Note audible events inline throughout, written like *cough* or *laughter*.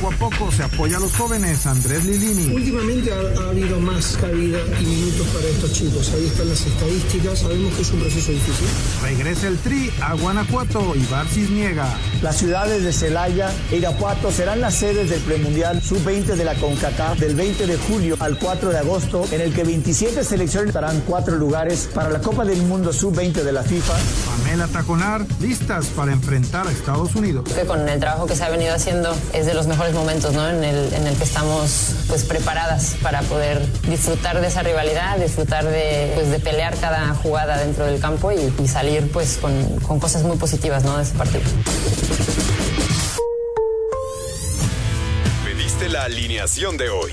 Poco a poco se apoya a los jóvenes. Andrés Lilini. Últimamente ha, habido más cabida y minutos para estos chicos. Ahí están las estadísticas. Sabemos que es un proceso difícil. Regresa el Tri a Guanajuato y Barcis niega. Las ciudades de Celaya e Irapuato serán las sedes del premundial sub-20 de la CONCACAF del 20 de julio al 4 de agosto, en el que 27 selecciones estarán cuatro lugares para la Copa del Mundo sub-20 de la FIFA. Pamela Taconar, listas para enfrentar a Estados Unidos. Que con el trabajo que se ha venido haciendo es de los mejores momentos, ¿no? En el, en el que estamos pues preparadas para poder disfrutar de esa rivalidad, disfrutar de, pues, de pelear cada jugada dentro del campo y, y salir pues con, con cosas muy positivas, ¿no? De ese partido. Pediste la alineación de hoy.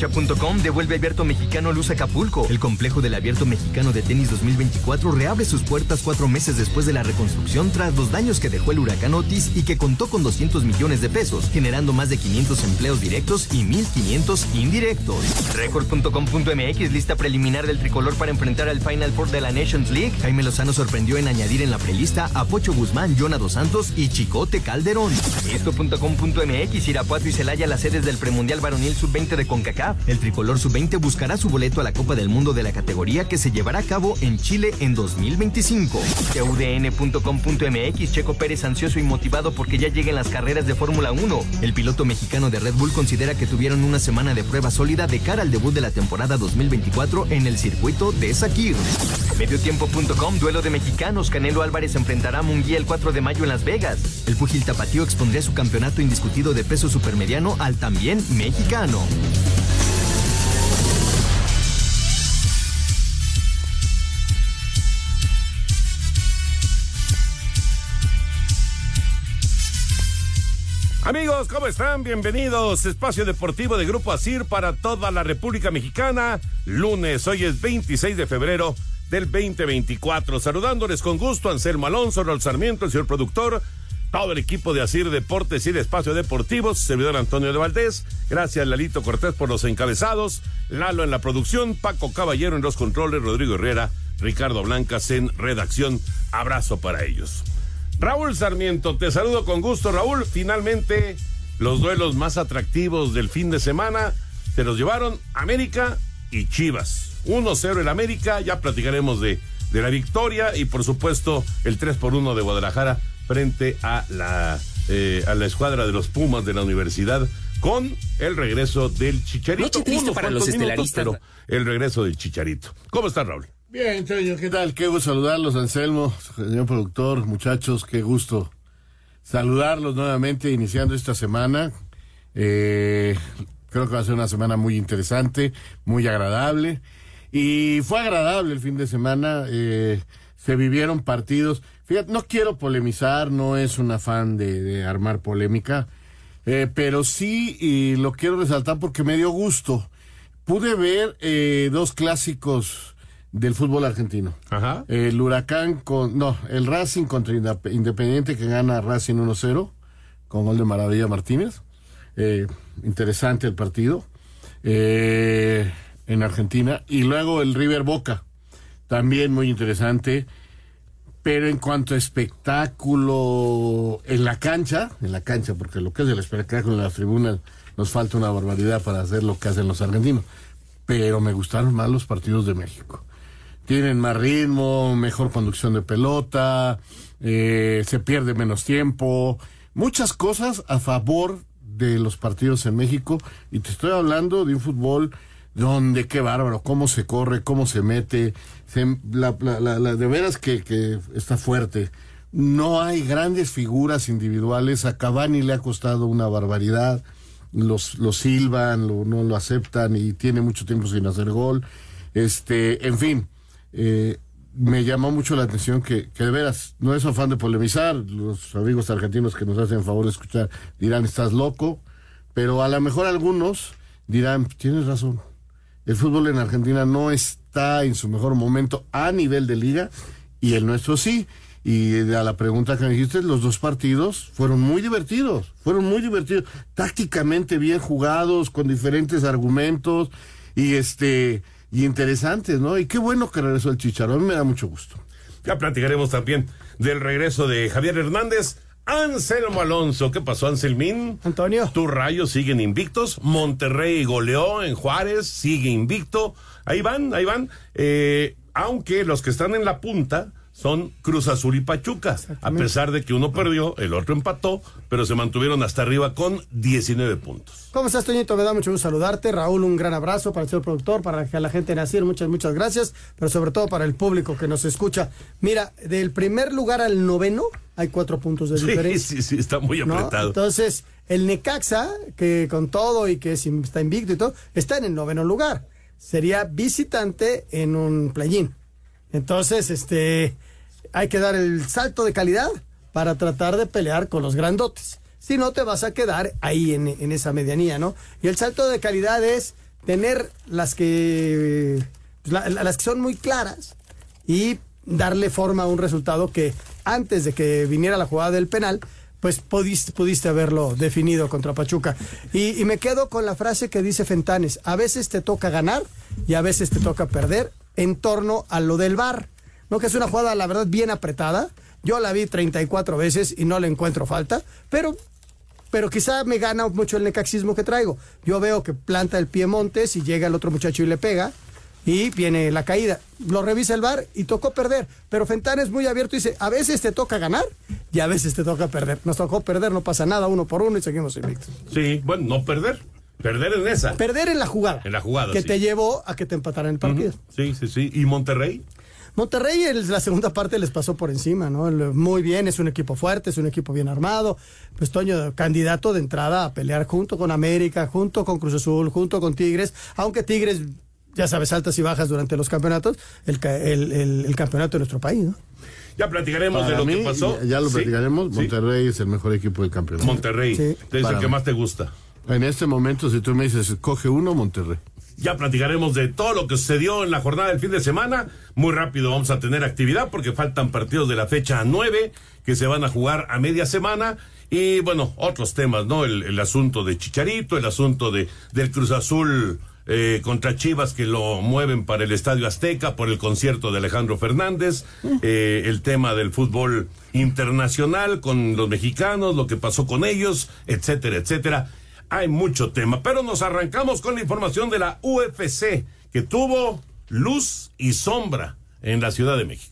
Cancha.com devuelve Abierto Mexicano Luz Acapulco. El complejo del Abierto Mexicano de Tenis 2024 reabre sus puertas cuatro meses después de la reconstrucción tras los daños que dejó el huracán Otis y que contó con 200 millones de pesos, generando más de 500 empleos directos y 1.500 indirectos. Record.com.mx lista preliminar del tricolor para enfrentar al Final Four de la Nations League. Jaime Lozano sorprendió en añadir en la prelista a Pocho Guzmán, Dos Santos y Chicote Calderón. Esto.com.mx Irapuato y Celaya las sedes del premundial varonil sub-20 de CONCACAF el tricolor sub-20 buscará su boleto a la Copa del Mundo de la categoría que se llevará a cabo en Chile en 2025. TUDN.com.mx Checo Pérez ansioso y motivado porque ya lleguen las carreras de Fórmula 1. El piloto mexicano de Red Bull considera que tuvieron una semana de prueba sólida de cara al debut de la temporada 2024 en el circuito de Sakir. Mediotiempo.com Duelo de mexicanos. Canelo Álvarez enfrentará a Munguía el 4 de mayo en Las Vegas. El pugil tapatío expondría su campeonato indiscutido de peso supermediano al también mexicano. Amigos, ¿cómo están? Bienvenidos. Espacio Deportivo de Grupo Asir para toda la República Mexicana. Lunes, hoy es 26 de febrero del 2024. Saludándoles con gusto Anselmo Alonso, Raúl Sarmiento, el señor productor, todo el equipo de Asir Deportes y de Espacio Deportivo, servidor Antonio de Valdés. Gracias, Lalito Cortés, por los encabezados. Lalo en la producción, Paco Caballero en los controles, Rodrigo Herrera, Ricardo Blancas en redacción. Abrazo para ellos. Raúl Sarmiento, te saludo con gusto, Raúl. Finalmente, los duelos más atractivos del fin de semana se los llevaron América y Chivas. 1-0 el América, ya platicaremos de, de la victoria y por supuesto el 3 por 1 de Guadalajara frente a la, eh, a la escuadra de los Pumas de la universidad con el regreso del Chicharito. Noche para los estelaristas. el regreso del Chicharito. ¿Cómo está Raúl? Bien, señor, ¿qué tal? Qué gusto saludarlos, Anselmo, señor productor, muchachos, qué gusto saludarlos nuevamente iniciando esta semana. Eh, creo que va a ser una semana muy interesante, muy agradable. Y fue agradable el fin de semana, eh, se vivieron partidos. Fíjate, no quiero polemizar, no es un afán de, armar polémica, eh, pero sí, y lo quiero resaltar porque me dio gusto. Pude ver dos clásicos del fútbol argentino. Ajá. El Huracán con. No, el Racing contra Independiente que gana Racing 1-0 con gol de Maravilla Martínez. Eh, interesante el partido. Eh, en Argentina. Y luego el River Boca. También muy interesante. Pero en cuanto a espectáculo en la cancha, en la cancha, porque lo que es el espectáculo en las tribunas nos falta una barbaridad para hacer lo que hacen los argentinos. Pero me gustaron más los partidos de México tienen más ritmo, mejor conducción de pelota, eh, se pierde menos tiempo, muchas cosas a favor de los partidos en México. Y te estoy hablando de un fútbol donde qué bárbaro, cómo se corre, cómo se mete, la, de veras que, que, está fuerte. No hay grandes figuras individuales, a Cavani le ha costado una barbaridad, los, los silban, no lo aceptan y tiene mucho tiempo sin hacer gol. Este, en fin, eh, me llamó mucho la atención que, de veras, no es afán de polemizar, los amigos argentinos que nos hacen favor de escuchar dirán, estás loco, pero a lo mejor algunos dirán, tienes razón, el fútbol en Argentina no está en su mejor momento a nivel de liga y el nuestro sí. Y a la pregunta que me dijiste, los dos partidos fueron muy divertidos, fueron muy divertidos, tácticamente bien jugados, con diferentes argumentos y este y interesantes, ¿no? Y qué bueno que regresó el Chicharón, me da mucho gusto. Ya platicaremos también del regreso de Javier Hernández. Anselmo Alonso, ¿qué pasó, Anselmín? Antonio. Tus rayos siguen invictos. Monterrey goleó en Juárez, sigue invicto. Ahí van, ahí van. Eh, aunque los que están en la punta son Cruz Azul y Pachuca. A pesar de que uno perdió, el otro empató, pero se mantuvieron hasta arriba con 19 puntos. ¿Cómo estás, Toñito? Me da mucho gusto saludarte. Raúl, un gran abrazo para el señor productor, para la gente de Nacir, muchas, muchas gracias, pero sobre todo para el público que nos escucha. Mira, del primer lugar al noveno hay cuatro puntos de diferencia. Sí, sí, sí, está muy apretado. Entonces, el Necaxa, que con todo y que está invicto y todo, está en el noveno lugar. Sería visitante en un play-in. Entonces, este hay que dar el salto de calidad para tratar de pelear con los grandotes. Si no, te vas a quedar ahí en, esa medianía, ¿no? Y el salto de calidad es tener las que, pues, las que son muy claras y darle forma a un resultado que antes de que viniera la jugada del penal, pues pudiste, pudiste haberlo definido contra Pachuca. Y, y, me quedo con la frase que dice Fentanes, a veces te toca ganar y a veces te toca perder en torno a lo del bar. No, que es una jugada, la verdad, bien apretada. Yo la vi 34 veces y no le encuentro falta, pero, pero quizá me gana mucho el necaxismo que traigo. Yo veo que planta el pie Montes y llega el otro muchacho y le pega y viene la caída. Lo revisa el bar y tocó perder. Pero Fentán es muy abierto y dice, a veces te toca ganar y a veces te toca perder. Nos tocó perder, no pasa nada, uno por uno y seguimos invictos. Sí, bueno, no perder. Perder en esa. Perder en la jugada. En la jugada. Que te llevó a que te empataran el partido. Sí, sí, sí. ¿Y Monterrey? Monterrey en la segunda parte les pasó por encima, ¿no? Muy bien, es un equipo fuerte, es un equipo bien armado. Pues Toño, candidato de entrada a pelear junto con América, junto con Cruz Azul, junto con Tigres, aunque Tigres, ya sabes, altas y bajas durante los campeonatos, el, campeonato de nuestro país, ¿no? Ya platicaremos de lo que pasó. Ya, lo platicaremos. Monterrey es el mejor equipo del campeonato. Monterrey. Es el que más te gusta. En este momento, si tú me dices, coge uno, Monterrey. Ya platicaremos de todo lo que sucedió en la jornada del fin de semana. Muy rápido vamos a tener actividad porque faltan partidos de la fecha 9 que se van a jugar a media semana. Y bueno, otros temas, ¿no? El, asunto de Chicharito, el asunto de, del Cruz Azul eh, contra Chivas que lo mueven para el Estadio Azteca por el concierto de Alejandro Fernández, eh, el tema del fútbol internacional con los mexicanos, lo que pasó con ellos, etcétera, etcétera hay mucho tema, pero nos arrancamos con la información de la UFC, que tuvo luz y sombra en la Ciudad de México.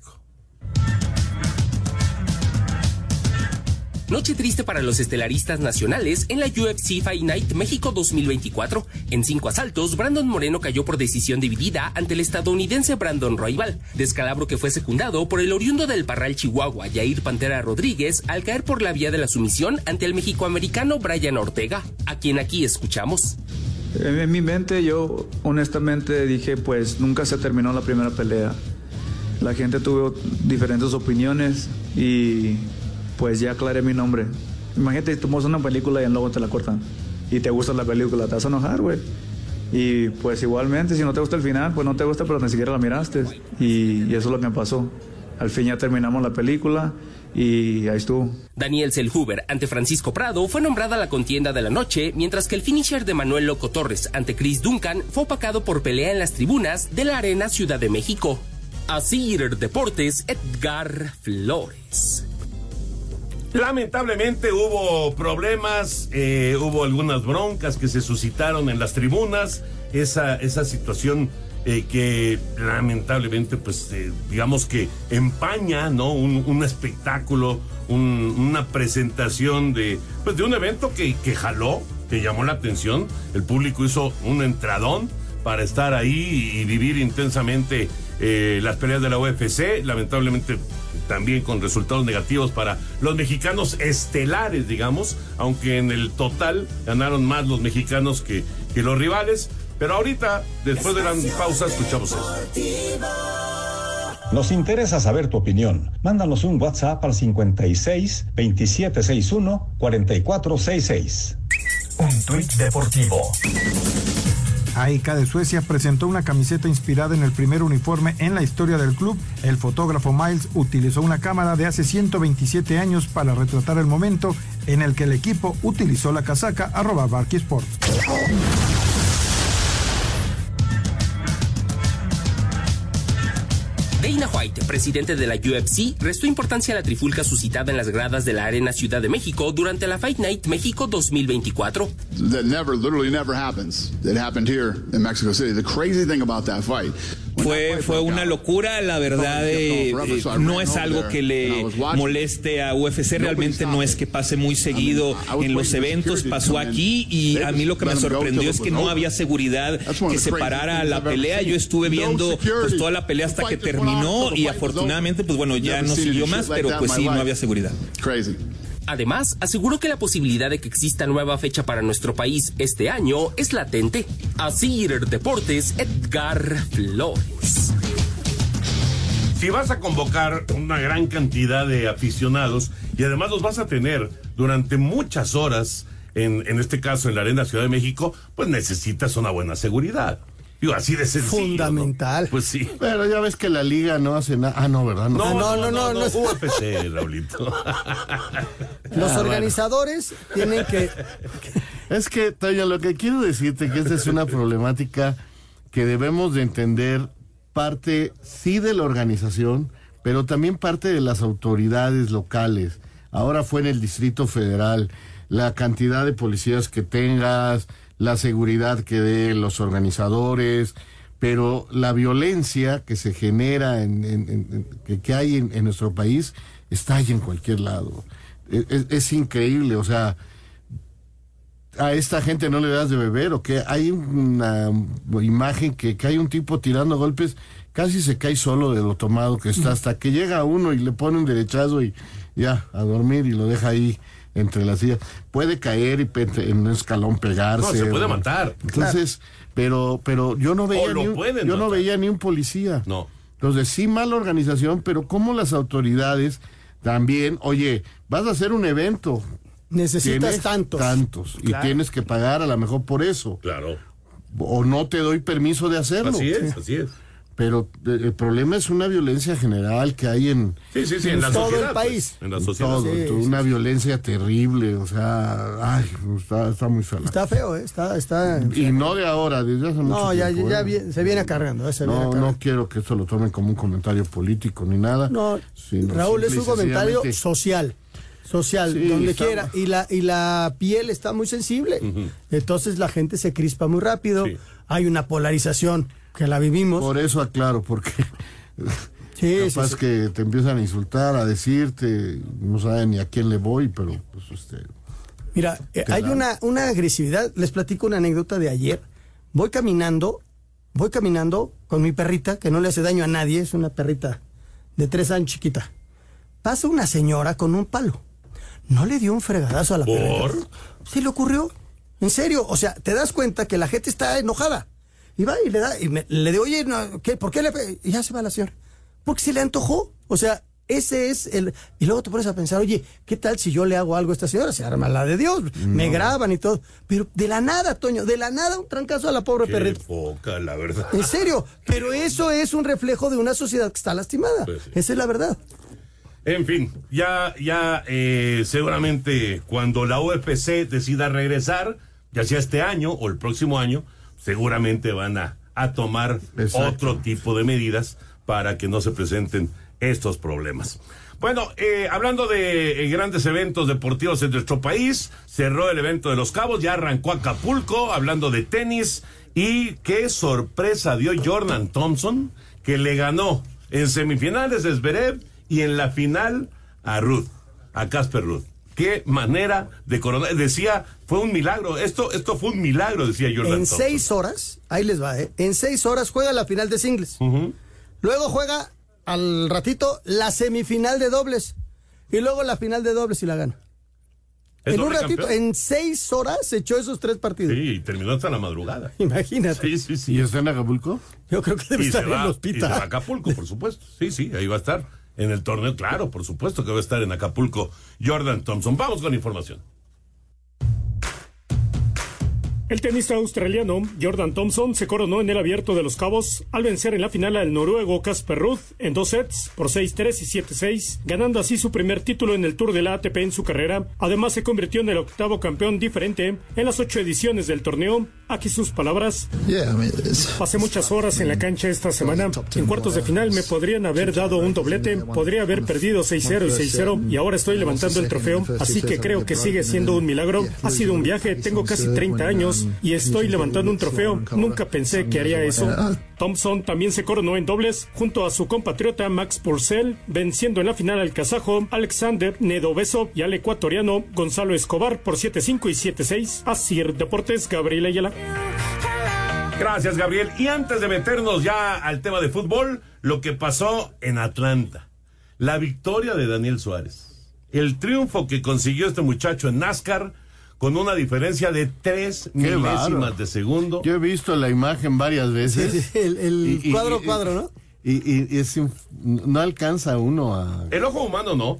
Noche triste para los estelaristas nacionales en la UFC Fight Night México 2024. En cinco asaltos, Brandon Moreno cayó por decisión dividida ante el estadounidense Brandon Roybal, descalabro que fue secundado por el oriundo del Parral Chihuahua, Jair Pantera Rodríguez, al caer por la vía de la sumisión ante el mexicoamericano Brian Ortega, a quien aquí escuchamos. En mi mente yo honestamente dije, pues nunca se terminó la primera pelea. La gente tuvo diferentes opiniones y pues ya aclaré mi nombre. Imagínate, tú muestras una película y luego te la cortan. Y te gusta la película, te vas a enojar, güey. Y pues igualmente, si no te gusta el final, pues no te gusta, pero ni siquiera la miraste. Y, eso es lo que me pasó. Al fin ya terminamos la película y ahí estuvo. Daniel Selhuber ante Francisco Prado fue nombrada la contienda de la noche, mientras que el finisher de Manuel Loco Torres ante Chris Duncan fue opacado por pelea en las tribunas de la Arena Ciudad de México. Asir Deportes, Edgar Flores. Lamentablemente hubo problemas, eh, hubo algunas broncas que se suscitaron en las tribunas, esa, esa situación eh, que lamentablemente, pues, eh, digamos que empaña, ¿no? Un, espectáculo, una presentación de, pues, de un evento que, que jaló, que llamó la atención, el público hizo un entradón para estar ahí y vivir intensamente las peleas de la UFC, lamentablemente también con resultados negativos para los mexicanos estelares, digamos, aunque en el total ganaron más los mexicanos que, que los rivales. Pero ahorita, después de la pausa, escuchamos eso. Nos interesa saber tu opinión. Mándanos un WhatsApp al 56 2761 4466. Un tuit deportivo. AIK de Suecia presentó una camiseta inspirada en el primer uniforme en la historia del club. El fotógrafo Miles utilizó una cámara de hace 127 años para retratar el momento en el que el equipo utilizó la casaca arroba Barky Sports. Dana White, presidente de la UFC, restó importancia a la trifulca suscitada en las gradas de la Arena Ciudad de México durante la Fight Night México 2024. That never, literally never happens. It happened here in Mexico City. The crazy thing about that fight. Fue, fue una locura, la verdad eh, eh, no es algo que le moleste a UFC, realmente no es que pase muy seguido en los eventos, pasó aquí y a mí lo que me sorprendió es que no había seguridad que separara la pelea, yo estuve viendo pues, toda la pelea hasta que terminó y afortunadamente pues bueno ya no siguió más, pero pues sí, no había seguridad. Además, aseguró que la posibilidad de que exista nueva fecha para nuestro país este año es latente. Así Deportes, Edgar Flores. Si vas a convocar una gran cantidad de aficionados y además los vas a tener durante muchas horas, en, en este caso en la Arena Ciudad de México, pues necesitas una buena seguridad. Digo, así de sencillo. Fundamental. Pues sí. Pero ya ves que la liga no hace nada. Ah, no, ¿verdad? No, no, no, no. no, UFC, Raulito. *laughs* Los organizadores tienen que. Es que, Toño, lo que quiero decirte que esta es una problemática que debemos de entender parte, sí, de la organización, pero también parte de las autoridades locales. Ahora fue en el Distrito Federal. La cantidad de policías que tengas, la seguridad que dé los organizadores, pero la violencia que se genera, en, que, hay en, nuestro país, está ahí en cualquier lado. Es, es, increíble, o sea, a esta gente no le das de beber, o que hay una imagen que, que hay un tipo tirando golpes, casi se cae solo de lo tomado que está, hasta que llega uno y le pone un derechazo y ya, a dormir y lo deja ahí entre las sillas. Puede caer y en un escalón pegarse. No, se puede matar. Entonces, pero, pero yo no veía ni un, yo no veía ni un policía. No. Entonces, sí, mala organización, pero como las autoridades también, oye, vas a hacer un evento. Necesitas tantos. Tantos. Y tienes que pagar a lo mejor por eso. Claro. O no te doy permiso de hacerlo. Así es, así es pero eh, el problema es una violencia general que hay en, todo el país. en la sociedad. una violencia terrible, o sea, ay, está, muy feo. Está feo, ¿eh? está, está Y no de ahora, desde hace mucho no, ya, ya ¿eh? se viene acarreando. no, no quiero que esto lo tomen como un comentario político ni nada. No, Raúl, es un comentario social social, donde quiera. Y la, y la piel está muy sensible. Entonces la gente se crispa muy rápido. Hay una polarización que la vivimos. Por eso aclaro, porque *laughs* sí, capaz que te empiezan a insultar, a decirte, no saben ni a quién le voy, pero pues este. Mira, eh, hay una, una agresividad. Les platico una anécdota de ayer. Voy caminando, voy caminando con mi perrita, que no le hace daño a nadie, es una perrita de tres años chiquita. Pasa una señora con un palo. No le dio un fregadazo a la ¿Por? perrita. Sí le ocurrió. En serio, o sea, te das cuenta que la gente está enojada. Y va y le da, y le digo, oye, ¿qué, ¿por qué le Y ya se va la señora. Porque se le antojó. O sea, ese es el. Y luego te pones a pensar, oye, ¿qué tal si yo le hago algo a esta señora? Se arma la de Dios, me graban y todo. Pero de la nada, Toño, de la nada un trancazo a la pobre Qué perrita. Poca, la verdad. En serio, pero eso es un reflejo de una sociedad que está lastimada. Pues Esa es la verdad. En fin, ya, ya eh, seguramente cuando la UFC decida regresar, ya sea este año o el próximo año, seguramente van a, tomar otro tipo de medidas para que no se presenten estos problemas. Bueno, eh, hablando de eh, grandes eventos deportivos en nuestro país, cerró el evento de Los Cabos, ya arrancó Acapulco, hablando de tenis, y qué sorpresa dio Jordan Thompson, que le ganó en semifinales a Zverev y en la final a Ruth, a Casper Ruth qué manera de coronar. Decía, fue un milagro. Esto, esto fue un milagro, decía Jordan. En seis horas, ahí les va, ¿eh? En seis horas juega la final de singles. Luego juega al ratito la semifinal de dobles. Y luego la final de dobles y la gana. En un ratito, en seis horas se echó esos tres partidos. Sí, y terminó hasta la madrugada. Imagínate. Sí, sí, sí. ¿Y está en Acapulco? Yo creo que debe Y estar se en va- el y hospital. se va a Acapulco, por supuesto. Sí, sí, ahí va a estar. En el torneo, claro, por supuesto que va a estar en Acapulco Jordan Thompson. Vamos con información. El tenista australiano Jordan Thompson se coronó en el Abierto de los Cabos al vencer en la final al noruego Casper Ruth en dos sets por 6-3 y 7-6, ganando así su primer título en el Tour de la ATP en su carrera. Además se convirtió en el octavo campeón diferente en las ocho ediciones del torneo. Aquí sus palabras. Pasé muchas horas en la cancha esta semana. En cuartos de final me podrían haber dado un doblete, podría haber perdido 6-0 y 6-0 y ahora estoy levantando el trofeo, así que creo que sigue siendo un milagro. Ha sido un viaje, tengo casi 30 años y estoy levantando un trofeo. Nunca pensé que haría eso. Thompson también se coronó en dobles junto a su compatriota Max Purcell, venciendo en la final al kazajo Alexander Nedovesov y al ecuatoriano Gonzalo Escobar por 7-5 y 7-6. Así Deportes, Gabriel Ayala. Gracias, Gabriel. Y antes de meternos ya al tema de fútbol, lo que pasó en Atlanta. La victoria de Daniel Suárez. El triunfo que consiguió este muchacho en NASCAR con una diferencia de tres Qué milésimas de segundo. Yo he visto la imagen varias veces. Sí, *laughs* sí, el, el Y- y- cuadro y- cuadro, ¿no? Y, y- y es no alcanza uno a... El ojo humano no.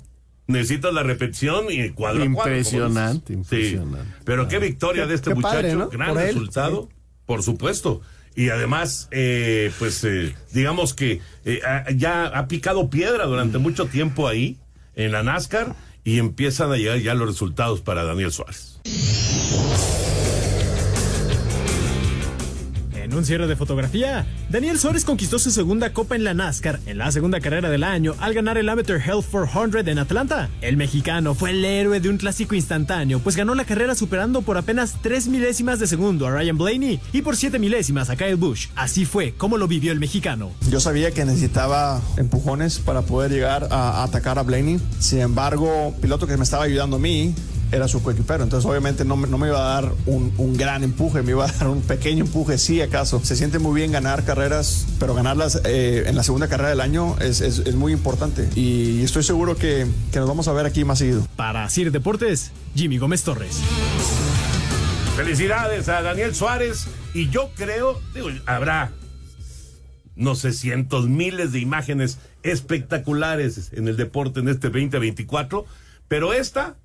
Necesitas la repetición y cuadro Impresionante. Sí. impresionante. Pero qué victoria Qué- de este qué muchacho. padre, ¿no? Gran Por él. resultado, por supuesto. Y además, eh, pues eh, digamos que eh, ya ha picado piedra durante mucho tiempo ahí en la NASCAR y empiezan a llegar ya los resultados para Daniel Suárez. Un de fotografía, Daniel Suárez conquistó su segunda copa en la NASCAR en la segunda carrera del año al ganar el Amateur Health 400 en Atlanta. El mexicano fue el héroe de un clásico instantáneo, pues ganó la carrera superando por apenas 3 milésimas de segundo a Ryan Blaney y por 7 milésimas a Kyle Busch. Así fue como lo vivió el mexicano. Yo sabía que necesitaba empujones para poder llegar a, atacar a Blaney. Sin embargo, piloto que me estaba ayudando a mí era su coequipero. Entonces, obviamente, no, me- no me iba a dar un, un gran empuje, me iba a *laughs* dar un pequeño empuje, sí, acaso. Se siente muy bien ganar carreras, pero ganarlas eh, en la segunda carrera del año es, es- es muy importante. Y estoy seguro que, que nos vamos a ver aquí más seguido. Para Sir Deportes, Jimmy Gómez Torres. Felicidades a Daniel Suárez y yo creo, digo, habrá no sé, cientos, miles de imágenes espectaculares en el deporte en este 2024, pero esta,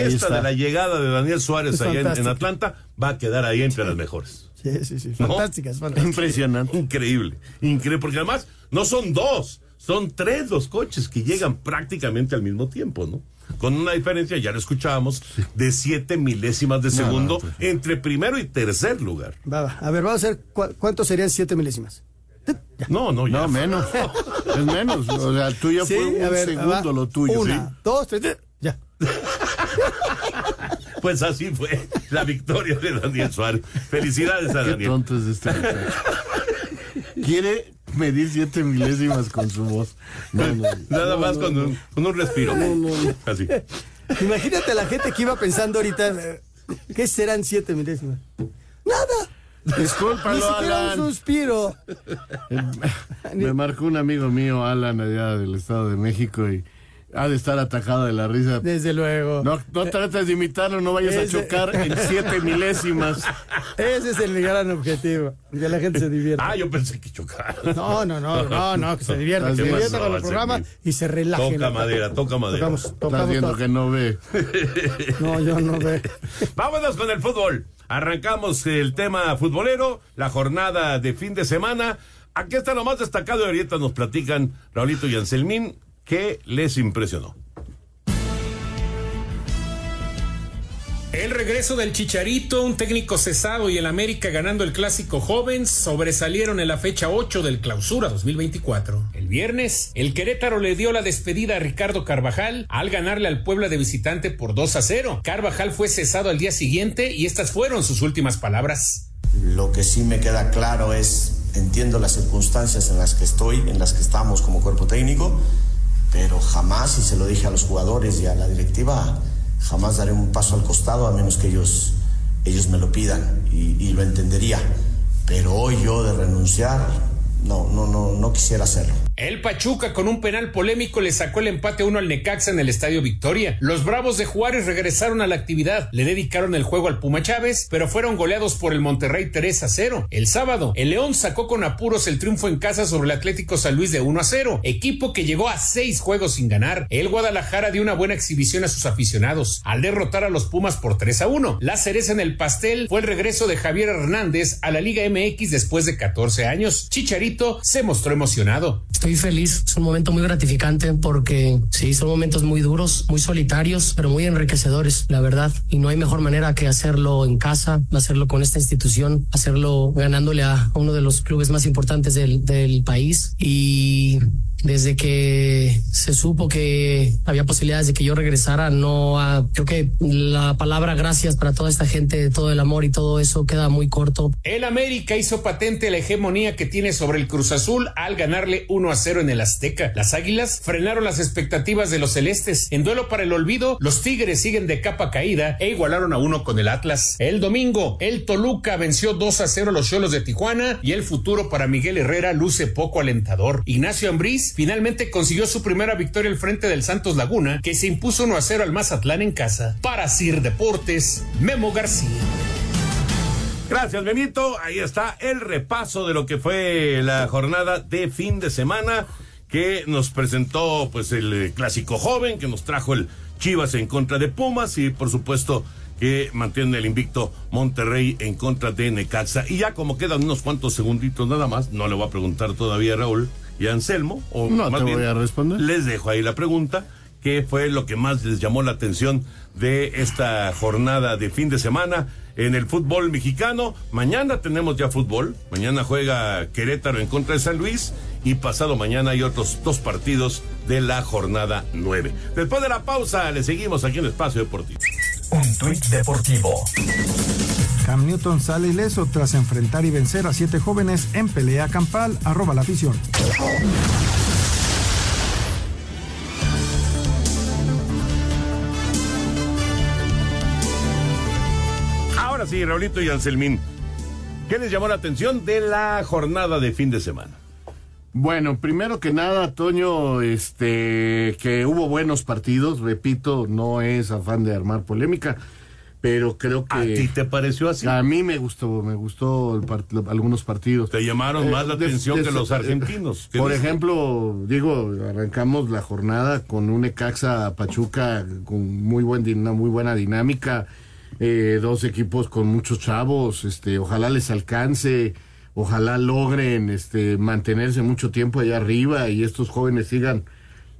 esta está. de la llegada de Daniel Suárez Es allá en, en fantástica. Atlanta va a quedar ahí entre las mejores. Sí, sí, sí. ¿No? Fantásticas, fantásticas. Impresionante. Increíble, increíble, porque además no son dos, son tres los coches que llegan prácticamente al mismo tiempo, ¿no? Con una diferencia, ya lo escuchábamos, de siete milésimas de No, no, segundo entre primero y tercer lugar. Va, va. A ver, vamos a ver cu- cuánto serían siete milésimas. No, no, ya. No, menos. *laughs* es menos. O sea, tuyo Sí, fue un ver, segundo va. lo tuyo. Una, sí. dos, tres, ya. Pues así fue la victoria de Daniel Suárez. Felicidades a Qué Daniel. tonto es este. Quiere medir siete milésimas con su voz. No, no, Nada no, más no, con, no. Un, con un respiro. Así. Imagínate a la gente que iba pensando ahorita, eh, ¿qué serán siete milésimas? Nada. Ni Discúlpalo, siquiera un suspiro. Me marcó un amigo mío, Alan, allá del Estado de México, y ha de estar atacado de la risa. Desde luego. No, no trates de imitarlo, no vayas a chocar en siete milésimas. Ese es el gran objetivo, que la gente se divierta. Ah, yo pensé que chocar. No, no, no, no, no, que se divierta, que se ¿Qué divierta con el programa y se relaje. Toca madera, toca madera. Tocamos, Estás viendo que no ve. No, yo no veo. *laughs* Vámonos con el fútbol. Arrancamos el tema futbolero, la jornada de fin de semana. Aquí está lo más destacado y ahorita nos platican Raulito y Anselmín. ¿Qué les impresionó? El regreso del Chicharito, un técnico cesado y el América ganando el clásico joven sobresalieron en la fecha 8 del clausura 2024. El viernes, el Querétaro le dio la despedida a Ricardo Carvajal al ganarle al Puebla de visitante por 2 a 0. Carvajal fue cesado al día siguiente y estas fueron sus últimas palabras. Lo que sí me queda claro es, entiendo las circunstancias en las que estoy, en las que estamos como cuerpo técnico, pero jamás, y se lo dije a los jugadores y a la directiva, jamás daré un paso al costado a menos que ellos, ellos me lo pidan y, y lo entendería. Pero hoy yo de renunciar, no, no, no, no quisiera hacerlo. El Pachuca con un penal polémico le sacó el empate 1 al Necaxa en el Estadio Victoria. Los Bravos de Juárez regresaron a la actividad, le dedicaron el juego al Puma Chávez, pero fueron goleados por el Monterrey 3 a 0. El sábado, el León sacó con apuros el triunfo en casa sobre el Atlético San Luis de 1 a 0, equipo que llegó a seis juegos sin ganar. El Guadalajara dio una buena exhibición a sus aficionados al derrotar a los Pumas por 3 a 1. La cereza en el pastel fue el regreso de Javier Hernández a la Liga MX después de 14 años. Chicharito se mostró emocionado. Estoy feliz, es un momento muy gratificante porque sí, son momentos muy duros, muy solitarios, pero muy enriquecedores, la verdad. Y no hay mejor manera que hacerlo en casa, hacerlo con esta institución, hacerlo ganándole a uno de los clubes más importantes del, del país. Y desde que se supo que había posibilidades de que yo regresara, no creo que la palabra gracias para toda esta gente, todo el amor y todo eso queda muy corto. El América hizo patente la hegemonía que tiene sobre el Cruz Azul al ganarle 1 a 0 en el Azteca. Las Águilas frenaron las expectativas de los celestes. En duelo para el olvido, los Tigres siguen de capa caída e igualaron a uno con el Atlas. El domingo, el Toluca venció 2 a 0 a los Cholos de Tijuana y el futuro para Miguel Herrera luce poco alentador. Ignacio Ambriz finalmente consiguió su primera victoria al frente del Santos Laguna, que se impuso 1 a 0 al Mazatlán en casa. Para Sir Deportes, Memo García. Gracias, Benito. Ahí está el repaso de lo que fue la jornada de fin de semana que nos presentó pues el eh, clásico joven, que nos trajo el Chivas en contra de Pumas y por supuesto que mantiene el invicto Monterrey en contra de Necaxa. Y ya como quedan unos cuantos segunditos nada más, no le voy a preguntar todavía Raúl, y Anselmo, o no más te bien, voy a responder. les dejo ahí la pregunta. ¿Qué fue lo que más les llamó la atención de esta jornada de fin de semana en el fútbol mexicano? Mañana tenemos ya fútbol. Mañana juega Querétaro en contra de San Luis y pasado mañana hay otros dos partidos de la jornada 9. Después de la pausa, le seguimos aquí en Espacio Deportivo. Un tuit deportivo. Cam Newton sale ileso tras enfrentar y vencer a siete jóvenes en pelea campal. Arroba la afición. Ahora sí, Raulito y Anselmín, ¿qué les llamó la atención de la jornada de fin de semana? Bueno, primero que nada, Toño, este, que hubo buenos partidos, repito, no es afán de armar polémica, pero creo que... ¿A ti te pareció así? A mí me gustó, me gustó el part- algunos partidos. Te llamaron más la Eh, de- atención de- que los eh, argentinos. ¿Qué Por ejemplo, digo, arrancamos la jornada con un Ecaxa Pachuca con muy buen una muy buena dinámica, eh, dos equipos con muchos chavos, este, ojalá les alcance, ojalá logren este mantenerse mucho tiempo allá arriba y estos jóvenes sigan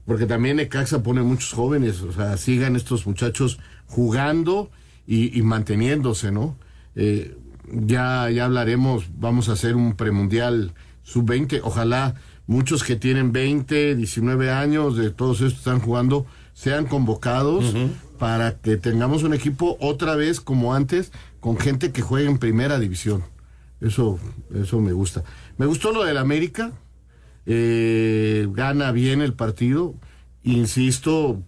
porque también Ecaxa pone muchos jóvenes, o sea, sigan estos muchachos jugando y, y manteniéndose, ¿no? Eh, ya, ya hablaremos, vamos a hacer un premundial sub-20, ojalá muchos que tienen 20, 19 años, de todos estos están jugando, sean convocados para que tengamos un equipo otra vez como antes, con gente que juegue en primera división. Eso, eso me gusta. Me gustó lo del América, eh, gana bien el partido. Insisto,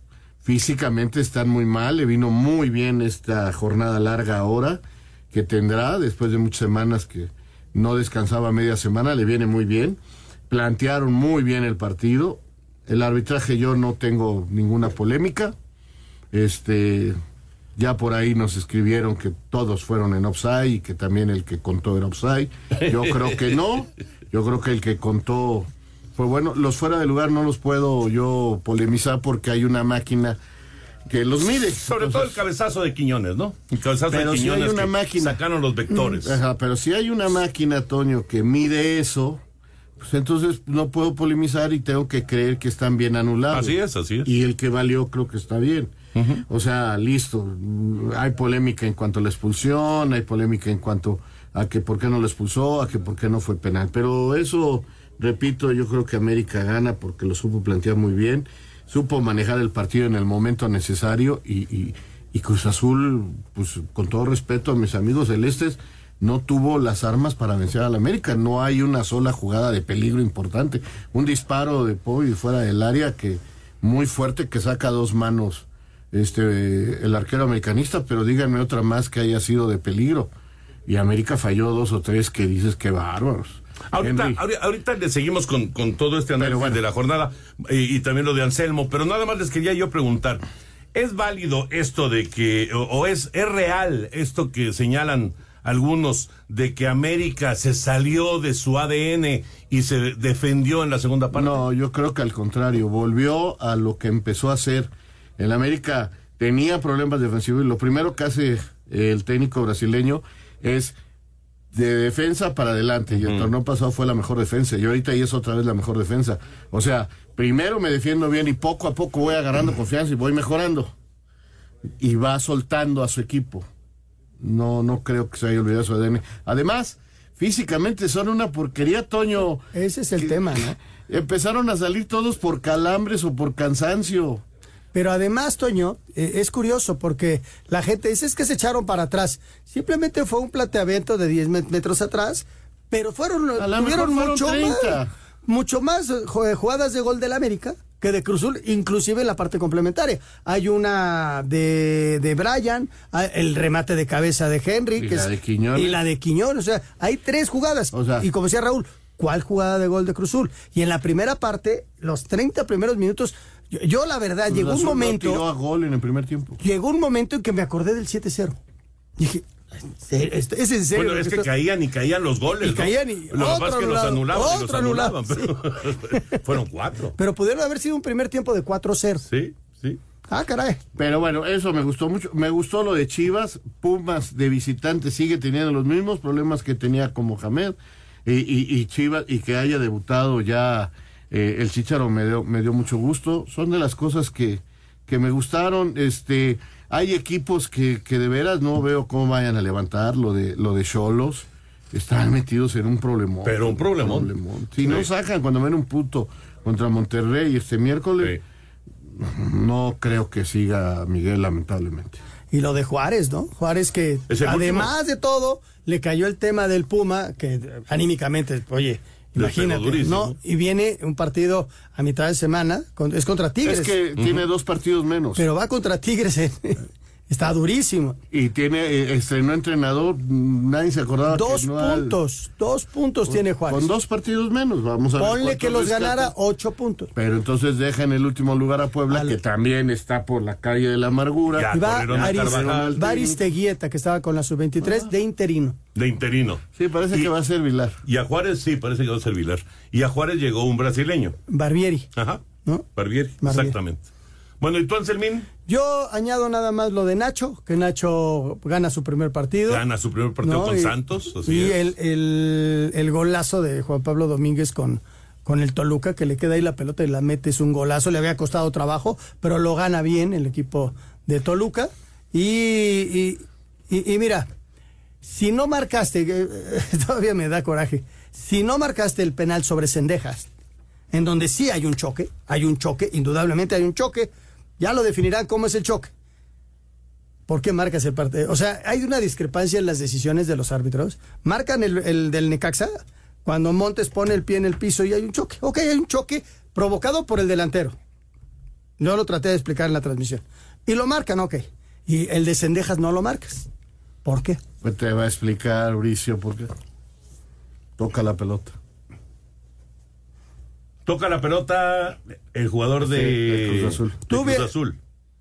físicamente están muy mal. Le vino muy bien esta jornada larga ahora que tendrá después de muchas semanas que no descansaba media semana. Le viene muy bien. Plantearon muy bien el partido. El arbitraje yo no tengo ninguna polémica. Este, ya por ahí nos escribieron que todos fueron en offside y que también el que contó era offside. Yo creo que no. Yo creo que el que contó fue bueno. Los fuera de lugar no los puedo yo polemizar porque hay una máquina que los mide. Sobre todo el cabezazo de Quiñones, ¿no? El cabezazo Pero de si Quiñones hay una que máquina. sacaron los vectores. Ajá, pero si hay una máquina, Toño, que mide eso, pues entonces no puedo polemizar y tengo que creer que están bien anulados. Así es, así es. Y el que valió creo que está bien. O sea, listo. Hay polémica en cuanto a la expulsión, hay polémica en cuanto a que por qué no lo expulsó, a que por qué no fue penal. Pero eso, repito, yo creo que América gana porque lo supo plantear muy bien, supo manejar el partido en el momento necesario y, y, y Cruz Azul, pues con todo respeto a mis amigos celestes, no tuvo las armas para vencer al América. No hay una sola jugada de peligro importante. Un disparo de Poi fuera del área que muy fuerte que saca dos manos este el arquero americanista, pero díganme otra más que haya sido de peligro. Y América falló dos o tres que dices que bárbaros. Ahorita, ahorita, le seguimos con, con todo este análisis de la jornada y, también lo de Anselmo, pero nada más les quería yo preguntar, ¿es válido esto de que, o, es, es real esto que señalan algunos de que América se salió de su ADN y se defendió en la segunda parte? No, yo creo que al contrario, volvió a lo que empezó a hacer. El América tenía problemas defensivos y lo primero que hace el técnico brasileño es de defensa para adelante. Y el torneo pasado fue la mejor defensa. Y ahorita ya es otra vez la mejor defensa. O sea, primero me defiendo bien y poco a poco voy agarrando confianza y voy mejorando. Y va soltando a su equipo. No, no creo que se haya olvidado su ADN. Además, físicamente son una porquería, Toño. Ese es el tema, ¿no? *laughs* Empezaron a salir todos por calambres o por cansancio. Pero además, Toño, eh, es curioso porque la gente dice es que se echaron para atrás. Simplemente fue un planteamiento de 10 metros atrás, pero fueron, tuvieron mucho más, mucho más jugadas de gol del América que de Cruzul, inclusive en la parte complementaria. Hay una de, de Brian, el remate de cabeza de Henry, y la de Quiñón. Y la de Quiñón, o sea, hay tres jugadas. y como decía Raúl, ¿cuál jugada de gol de Cruzul? Y en la primera parte, los 30 primeros minutos, yo, la verdad, llegó un momento. tiró a gol en el primer tiempo. Llegó un momento en que me acordé del 7-0. Dije, ¿Es en serio? Bueno, es que caían y caían los goles. Y caían y. Lo más que los anulaban y los anulaban. *laughs* fueron cuatro. Pero pudieron haber sido un primer tiempo de 4-0. Sí, sí. Ah, caray. Pero bueno, eso me gustó mucho. Me gustó lo de Chivas. Pumas de visitante sigue teniendo los mismos problemas que tenía como Jamed. Y, y Chivas, y que haya debutado ya eh, el Chicharo me dio, me dio mucho gusto. Son de las cosas que, que me gustaron. Este, hay equipos que, que de veras no veo cómo vayan a levantar lo de lo de Cholos. Están metidos en un problemón. Pero un problemón. Si no sacan cuando ven un puto contra Monterrey este miércoles, no creo que siga Miguel, lamentablemente. Y lo de Juárez, ¿no? Juárez que además de todo le cayó el tema del Puma, que anímicamente, oye, Imagínate, ¿no? Y viene un partido a mitad de semana, es contra Tigres. Es que tiene dos partidos menos. Pero va contra Tigres. ¿eh? *laughs* Está durísimo. Y tiene, eh, estrenó entrenador, nadie se acordaba. Dos puntos, dos puntos tiene Juárez. Con dos partidos menos, vamos a Ponle que los ganara ocho puntos. Pero entonces deja en el último lugar a Puebla, que también está por la calle de la amargura. y va Aris, Teguieta, que estaba con la sub-23, de interino. De interino. Sí, parece que va a ser Vilar. Y a Juárez, sí, parece que va a ser Vilar. Y a Juárez llegó un brasileño. Barbieri. Ajá. ¿No? Barbieri, exactamente. Bueno, ¿y tú, Anselmín? Yo añado nada más lo de Nacho, que Nacho gana su primer partido. Gana su primer partido con Santos. y el, el, golazo de Juan Pablo Domínguez con, con el Toluca, que le queda ahí la pelota y la mete, es un golazo. Le había costado trabajo, pero lo gana bien el equipo de Toluca. Y, y, mira, si no marcaste, *laughs* todavía me da coraje, si no marcaste el penal sobre Cendejas, en donde sí hay un choque, hay un choque, indudablemente hay un choque, ya lo definirán cómo es el choque. ¿Por qué marcas el partido? O sea, hay una discrepancia en las decisiones de los árbitros. Marcan el, del Necaxa cuando Montes pone el pie en el piso y hay un choque. Ok, hay un choque provocado por el delantero. No lo traté de explicar en la transmisión. Y lo marcan, ok. Y el de Cendejas no lo marcas. ¿Por qué? Pues te va a explicar, Mauricio, por qué. Toca la pelota. Toca la pelota el jugador de, Cruz Azul. ¿Tú, Cruz Azul.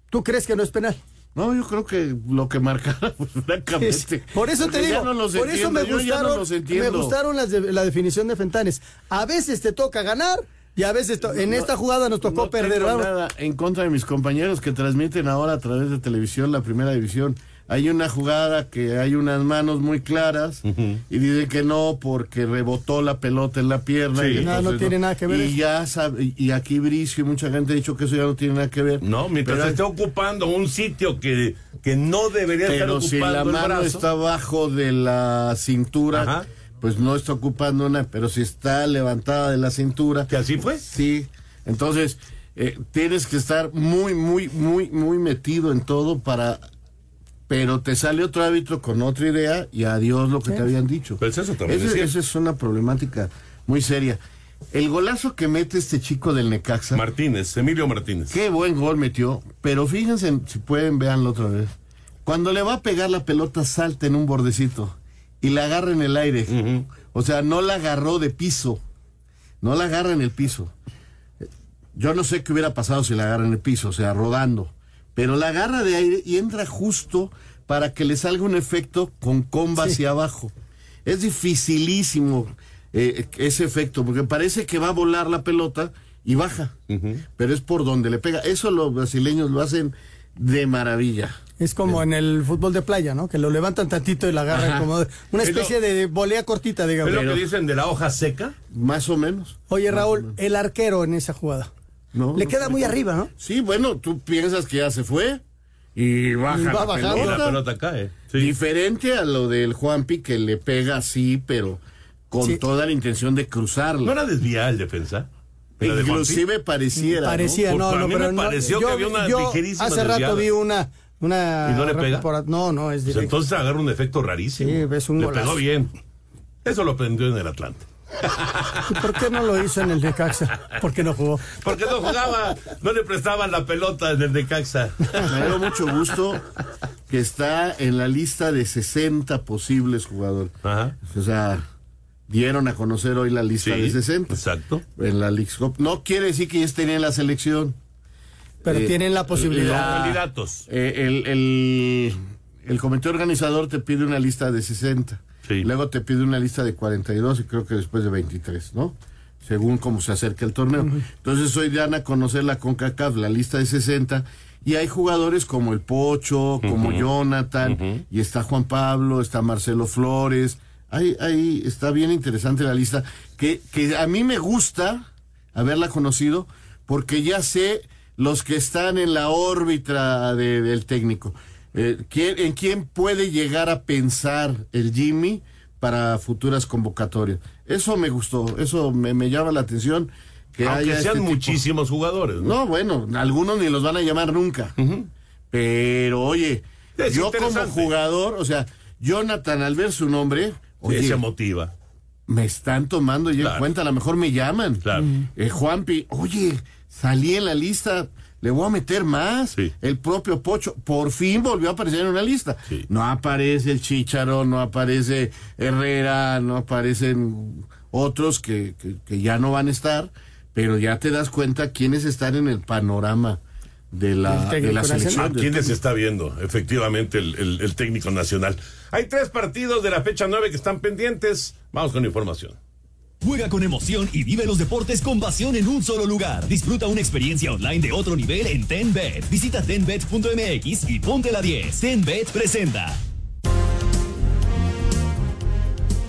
¿Tú crees que no es penal? No, yo creo que lo que marcara, *laughs* pues, francamente. Por eso te digo, por eso me gustaron, me gustaron las la definición de Fentanes. A veces te toca ganar y a veces en esta jugada nos tocó perder. No nada en contra de mis compañeros que transmiten ahora a través de televisión la primera división hay una jugada que hay unas manos muy claras y dice que no porque rebotó la pelota en la pierna. y no, tiene nada que ver. Y, ya sabe, y aquí Bricio y mucha gente ha dicho que eso ya no tiene nada que ver. No, mientras Pero, esté ocupando un sitio que, que no debería estar ocupando si la mano está abajo de la cintura, pues no está ocupando nada. Pero si está levantada de la cintura. ¿Que así fue? Sí. Entonces, eh, tienes que estar muy, muy, muy, muy metido en todo para pero te sale otro árbitro con otra idea y adiós lo que te habían dicho. Pues eso también Esa es una problemática muy seria. El golazo que mete este chico del Necaxa. Martínez, Emilio Martínez. Qué buen gol metió, pero fíjense, si pueden, véanlo otra vez. Cuando le va a pegar la pelota, salta en un bordecito y la agarra en el aire. O sea, no la agarró de piso. No la agarra en el piso. Yo no sé qué hubiera pasado si la agarra en el piso, o sea, rodando. Pero la agarra de aire y entra justo para que le salga un efecto con comba hacia abajo. Es dificilísimo eh, ese efecto, porque parece que va a volar la pelota y baja, pero es por donde le pega. Eso los brasileños lo hacen de maravilla. Es como en el fútbol de playa, ¿no? Que lo levantan tantito y la agarran como una especie de volea cortita, digamos. ¿Es lo que dicen de la hoja seca? Más o menos. Oye, Raúl, el arquero en esa jugada. No, le queda muy arriba, ¿no? Sí, bueno, tú piensas que ya se fue y baja Y va la bajando. pelota. La pelota cae. Diferente a lo del Juanpi que le pega así, pero con Sí. toda la intención de cruzarlo. ¿No era desviada el defensa? ¿La de Inclusive Juanpi? pareciera. Parecía, ¿no? no, no, a mí pero me no, pareció yo- que había una yo ligerísima Hace rato desviada. vi una. una ¿Y no le pega? No, no, es Pues directo. entonces agarra un efecto rarísimo. Sí, ves un Le golazo. pegó bien. Eso lo aprendió en el Atlante. ¿Y por qué no lo hizo en el Necaxa? ¿Por qué no jugó? Porque no jugaba, no le prestaban la pelota en el de Caxa. Me dio mucho gusto que está en la lista de 60 posibles jugadores. O sea, dieron a conocer hoy la lista Sí, de 60. Exacto. En la Leagues Cup. No quiere decir que ya estén en la selección. Pero Eh, tienen la posibilidad. la- Candidatos. Eh, el, el, el comité organizador te pide una lista de 60. Luego te pide una lista de 42 y creo que después de 23, ¿no? Según cómo se acerca el torneo. Entonces hoy dan a conocer la CONCACAF, la lista de 60. Y hay jugadores como el Pocho, como. Jonathan, y está Juan Pablo, está Marcelo Flores. Ahí, ahí está bien interesante la lista. Que, que a mí me gusta haberla conocido porque ya sé los que están en la órbita de- del técnico. Eh, ¿quién- ¿En quién puede llegar a pensar el Jimmy para futuras convocatorias? Eso me gustó, eso me, me llama la atención. Que Aunque haya sean este tipo. muchísimos jugadores. ¿no? No, bueno, algunos ni los van a llamar nunca. Pero oye, Es yo como jugador, o sea, Jonathan al ver su nombre, oye, Sí, se motiva. me están tomando ya en cuenta, a lo mejor me llaman. Claro. Eh, Juanpi, oye, salí en la lista, le voy a meter más. El propio Pocho, por fin volvió a aparecer en una lista. No aparece el Chicharo, no aparece Herrera, no aparecen otros que, que- que ya no van a estar, pero ya te das cuenta quiénes están en el panorama de la, de la ¿A selección. quiénes está viendo? Efectivamente, el, el- el técnico nacional. Hay tres partidos de la fecha 9 que están pendientes. Vamos con información. Juega con emoción y vive los deportes con pasión en un solo lugar. Disfruta una experiencia online de otro nivel en TenBet. Visita tenbet.mx y ponte la 10. TenBet presenta.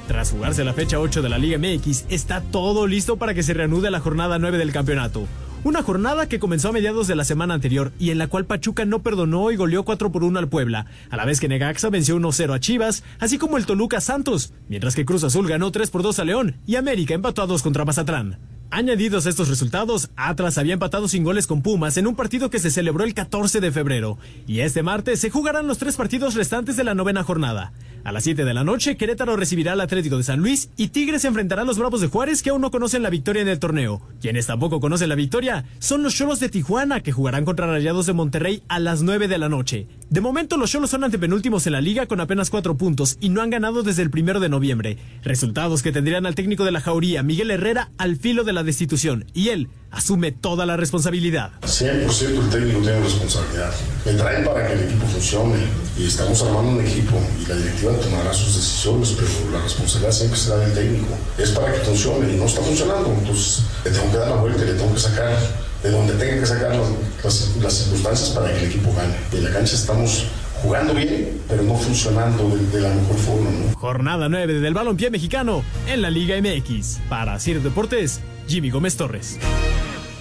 Tras jugarse la fecha 8 de la Liga MX, está todo listo para que se reanude la jornada 9 del campeonato. Una jornada que comenzó a mediados de la semana anterior y en la cual Pachuca no perdonó y goleó 4 por 1 al Puebla, a la vez que Negaxa venció 1-0 a Chivas, así como el Toluca Santos, mientras que Cruz Azul ganó 3 por 2 a León y América empató a 2 contra Mazatlán. Añadidos a estos resultados, Atlas había empatado sin goles con Pumas en un partido que se celebró el 14 de febrero. Y este martes se jugarán los tres partidos restantes de la novena jornada. A las 7 de la noche, Querétaro recibirá al Atlético de San Luis y Tigres se enfrentará a los Bravos de Juárez que aún no conocen la victoria en el torneo. Quienes tampoco conocen la victoria son los Cholos de Tijuana que jugarán contra Rayados de Monterrey a las 9 de la noche. De momento los Cholos son antepenúltimos en la liga con apenas 4 puntos y no han ganado desde el primero de noviembre. Resultados que tendrían al técnico de la Jauría, Miguel Herrera, al filo de la destitución y él asume toda la responsabilidad. 100% el técnico tiene responsabilidad. Me traen para que el equipo funcione y estamos armando un equipo y la directiva tomará sus decisiones, pero la responsabilidad siempre será del técnico. Es para que funcione y no está funcionando, entonces le tengo que dar la vuelta y le tengo que sacar de donde tenga que sacar las, las- circunstancias para que el equipo gane. En la cancha estamos jugando bien, pero no funcionando de, la mejor forma. Jornada 9 del balompié mexicano en la Liga MX. Para Sir Deportes, Jimmy Gómez Torres.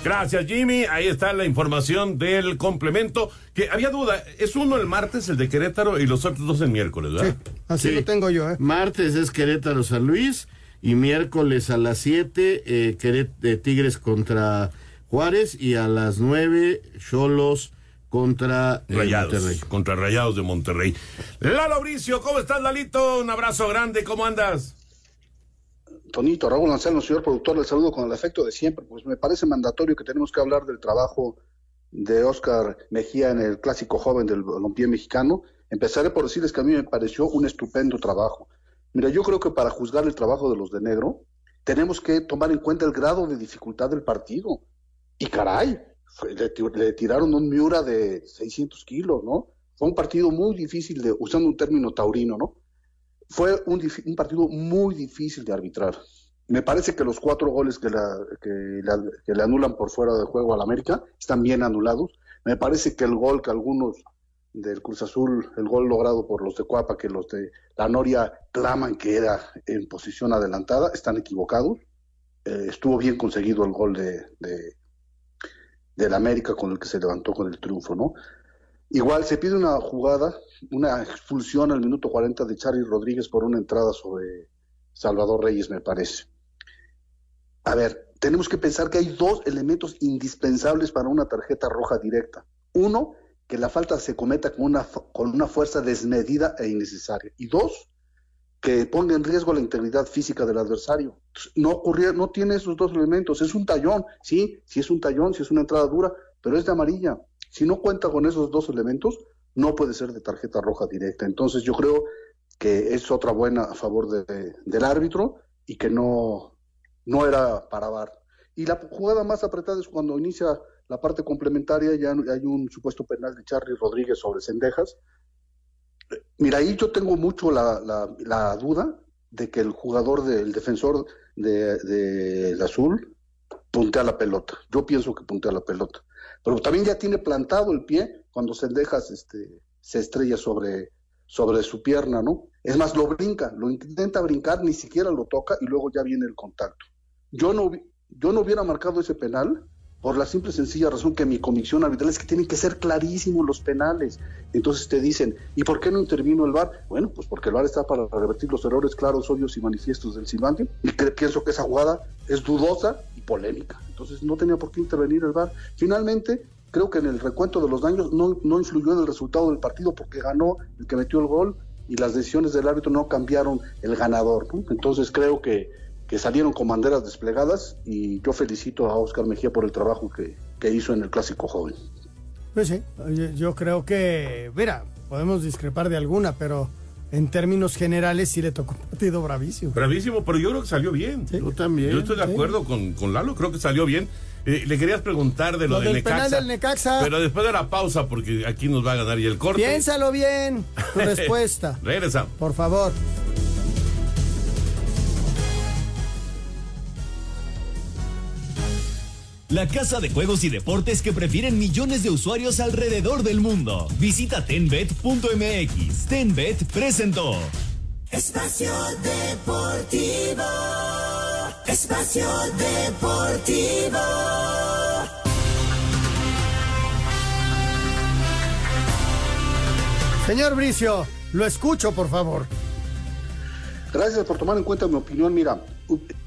Gracias, Jimmy. Ahí está la información del complemento. Que había duda, es uno el martes, el de Querétaro, y los otros dos el miércoles, ¿verdad? Así lo tengo yo, ¿eh? Martes es Querétaro San Luis y miércoles a las 7 eh, Querét- eh, Tigres contra Juárez y a las 9 Cholos contra eh, Rayados, Monterrey. contra Rayados de Monterrey. Lalo Bricio, ¿cómo estás, Lalito? Un abrazo grande, ¿cómo andas? Tonito, Raúl Anselmo, señor productor, le saludo con el afecto de siempre. Pues me parece mandatorio que tenemos que hablar del trabajo de Oscar Mejía en el clásico joven del balompié mexicano. Empezaré por decirles que a mí me pareció un estupendo trabajo. Mira, yo creo que para juzgar el trabajo de los de negro, tenemos que tomar en cuenta el grado de dificultad del partido. Y caray, le, tiraron un Miura de 600 kilos, ¿no? Fue un partido muy difícil, de, usando un término taurino, ¿no? Fue un, un partido muy difícil de arbitrar. Me parece que los cuatro goles que, que, le anulan por fuera de juego al América están bien anulados. Me parece que el gol que algunos del Cruz Azul, el gol logrado por los de Cuapa, que los de la Noria claman que era en posición adelantada, están equivocados. Eh, estuvo bien conseguido el gol de, de, del América con el que se levantó con el triunfo, ¿no? Igual se pide una jugada, una expulsión al minuto 40 de Charlie Rodríguez por una entrada sobre Salvador Reyes, me parece. A ver, tenemos que pensar que hay dos elementos indispensables para una tarjeta roja directa. Uno, que la falta se cometa con una, con una fuerza desmedida e innecesaria. Y dos, que ponga en riesgo la integridad física del adversario. No ocurría, no tiene esos dos elementos. Es un tallón, sí, sí es un tallón, sí es una entrada dura, pero es de amarilla. Si no cuenta con esos dos elementos, no puede ser de tarjeta roja directa. Entonces yo creo que es otra buena a favor de, del árbitro y que no, no era para VAR. Y la jugada más apretada es cuando inicia la parte complementaria, ya hay un supuesto penal de Charlie Rodríguez sobre Cendejas. Mira, ahí yo tengo mucho la, la, duda de que el jugador del defensor del de, azul puntea la pelota. Yo pienso que puntea la pelota. Pero también ya tiene plantado el pie cuando Cendejas este, se estrella sobre, sobre su pierna, ¿no? Es más, lo brinca, lo intenta brincar, ni siquiera lo toca y luego ya viene el contacto. Yo no, yo no hubiera marcado ese penal por la simple y sencilla razón que mi convicción arbitral es que tienen que ser clarísimos los penales. Entonces te dicen, ¿y por qué no intervino el VAR? Bueno, pues porque el VAR está para revertir los errores claros, obvios y manifiestos del silbante, y pienso que esa jugada es dudosa y polémica. Entonces no tenía por qué intervenir el VAR. Finalmente, creo que en el recuento de los daños no, no influyó en el resultado del partido porque ganó el que metió el gol y las decisiones del árbitro no cambiaron el ganador. Entonces creo que que salieron con banderas desplegadas y yo felicito a Oscar Mejía por el trabajo que, hizo en el Clásico Joven. Pues sí, yo creo que, mira, podemos discrepar de alguna, pero en términos generales sí le tocó un partido bravísimo. Bravísimo, pero yo creo que salió bien. Yo también. Yo estoy de acuerdo con, con, Lalo, creo que salió bien. Eh, le querías preguntar de lo, del, Necaxa, del Necaxa. Pero después de la pausa, porque aquí nos va a ganar y el corte. Piénsalo bien, tu *laughs* respuesta. Regresa. Por favor. La casa de juegos y deportes que prefieren millones de usuarios alrededor del mundo. Visita tenbet.mx. Tenbet presentó. Espacio Deportivo. Espacio Deportivo. Señor Bricio, lo escucho, por favor. Gracias por tomar en cuenta mi opinión. Mira,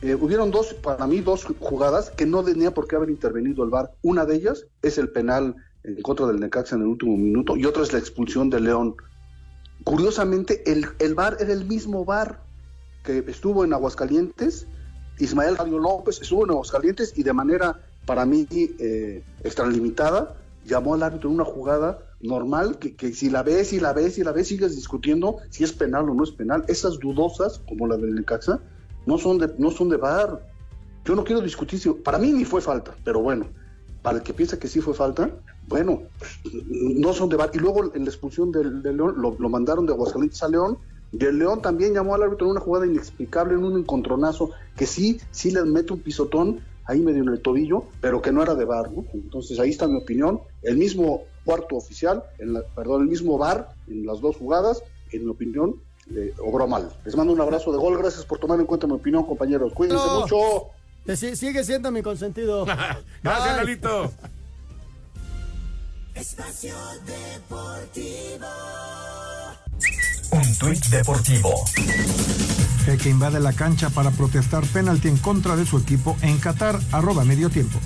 eh, hubieron dos, para mí, dos jugadas que no tenía por qué haber intervenido el VAR. Una de ellas es el penal en contra del Necaxa en el último minuto y otra es la expulsión de León. Curiosamente, el, el VAR era el mismo VAR que estuvo en Aguascalientes. Ismael Radio López estuvo en Aguascalientes y de manera, para mí, eh, extralimitada, llamó al árbitro en una jugada normal, que, si la ves y la ves y la ves, sigues discutiendo si es penal o no es penal. Esas dudosas, como la del Necaxa, no son de, no son de bar. Yo no quiero discutir si, para mí ni fue falta, pero bueno, para el que piensa que sí fue falta, bueno, no son de bar. Y luego en la expulsión del, León lo, mandaron de Aguascalientes a León, el León también llamó al árbitro en una jugada inexplicable, en un encontronazo, que sí, sí le mete un pisotón ahí medio en el tobillo, pero que no era de bar, ¿no? Entonces ahí está mi opinión. El mismo cuarto oficial, en perdón, el mismo bar en las dos jugadas, en mi opinión, eh, obró mal. Les mando un abrazo de gol. Gracias por tomar en cuenta mi opinión, compañeros. Cuídense mucho. sigue siendo mi consentido. *laughs* Gracias, Lalito. Espacio Deportivo. Un tuit deportivo. El que invade la cancha para protestar penalti en contra de su equipo en Qatar, arroba medio tiempo.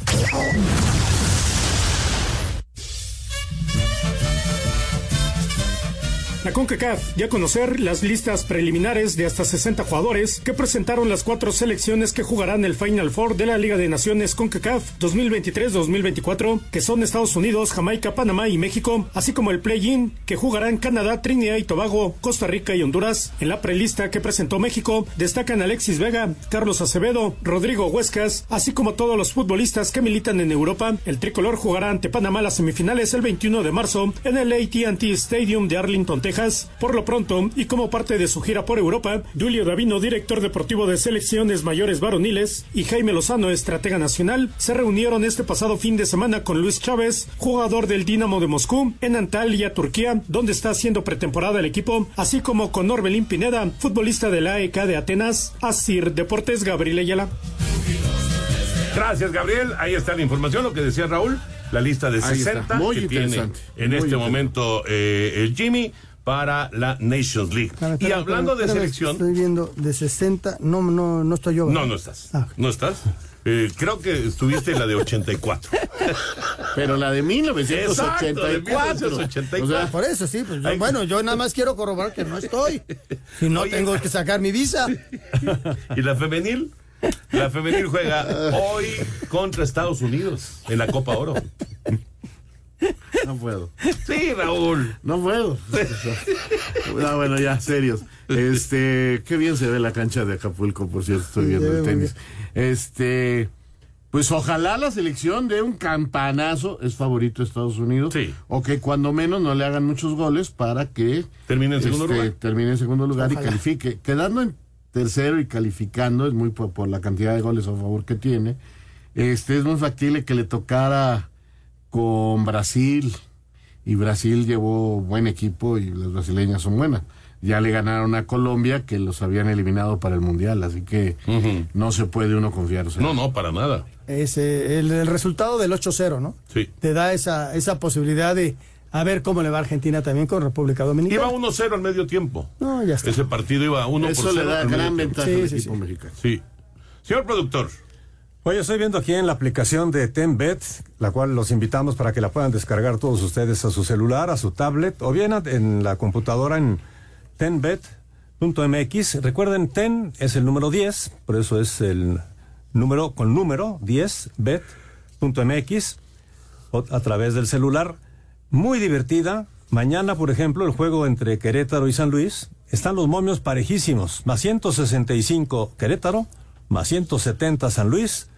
La CONCACAF ya conocer las listas preliminares de hasta 60 jugadores que presentaron las cuatro selecciones que jugarán el Final Four de la Liga de Naciones CONCACAF 2023-2024, que son Estados Unidos, Jamaica, Panamá y México, así como el play-in que jugarán Canadá, Trinidad y Tobago, Costa Rica y Honduras. En la prelista que presentó México destacan Alexis Vega, Carlos Acevedo, Rodrigo Huescas, así como todos los futbolistas que militan en Europa. El tricolor jugará ante Panamá las semifinales el 21 de marzo en el AT&T Stadium de Arlington, Texas. Por lo pronto, y como parte de su gira por Europa, Julio Davino, director deportivo de selecciones mayores varoniles, y Jaime Lozano, estratega nacional, se reunieron este pasado fin de semana con Luis Chávez, jugador del Dinamo de Moscú, en Antalya, Turquía, donde está haciendo pretemporada el equipo, así como con Orbelín Pineda, futbolista de la AEK de Atenas, Asir Deportes Gabriel Ayala. Gracias, Gabriel. Ahí está la información, lo que decía Raúl, la lista de Ahí está. 60 Muy que tiene en Muy este momento eh, el Jimmy para la Nations League. Espera, y hablando espera, de espera, selección, Estoy viendo de 60, no, no, no estoy yo. no, ¿verdad? no estás. Ah. No estás. Eh, creo que estuviste en la de 84. *laughs* Pero la de 1984. Exacto, de 1984. O sea, Por eso sí, pues yo- bueno, yo nada más quiero corroborar que no estoy. Si no, tengo que sacar mi visa. *laughs* ¿Y la femenil? La femenil juega *laughs* hoy contra Estados Unidos en la Copa Oro. No puedo. Sí, Raúl. No puedo. No, bueno, ya, serios. Este, qué bien se ve la cancha de Acapulco, por cierto, estoy Sí, viendo el tenis. Este, pues ojalá la selección dé un campanazo, es favorito Estados Unidos, o que cuando menos no le hagan muchos goles para que Termine en segundo este, lugar. termine en segundo lugar Ojalá. y califique. Quedando en tercero y calificando, es muy por, por la cantidad de goles a favor que tiene. Este, es muy factible que le tocara con Brasil y Brasil llevó buen equipo y las brasileñas son buenas. Ya le ganaron a Colombia que los habían eliminado para el Mundial, así que no se puede uno confiar. o sea. No, no, para nada. Es, eh, el, el resultado del 8-0, ¿no? Sí. Te da esa, esa posibilidad de a ver cómo le va a Argentina también con República Dominicana. Iba 1-0 al medio tiempo. No, ya está. Ese partido iba 1 Eso por le 0 da gran tiempo. ventaja al equipo mexicano. Sí. Señor productor. Oye, estoy viendo aquí en la aplicación de TenBet, la cual los invitamos para que la puedan descargar todos ustedes a su celular, a su tablet o bien en la computadora en tenbet.mx. Recuerden, ten es el número 10, por eso es el número con número 10, bet.mx, a través del celular. Muy divertida. Mañana, por ejemplo, el juego entre Querétaro y San Luis. Están los momios parejísimos. Más 165 Querétaro, más 170 San Luis.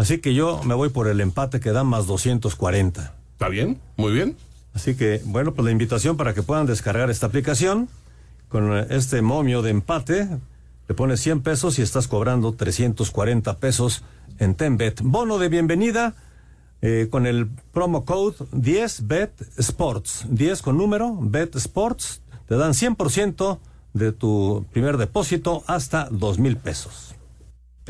Así que yo me voy por el empate que da más 240. ¿Está bien? Muy bien. Así que, bueno, pues la invitación para que puedan descargar esta aplicación con eh, este momio de empate. Le pones 100 pesos y estás cobrando 340 pesos en Tenbet. Bono de bienvenida eh, con el promo code 10Bet Sports. 10 con número, Bet Sports. Te dan 100% de tu primer depósito hasta 2 mil pesos.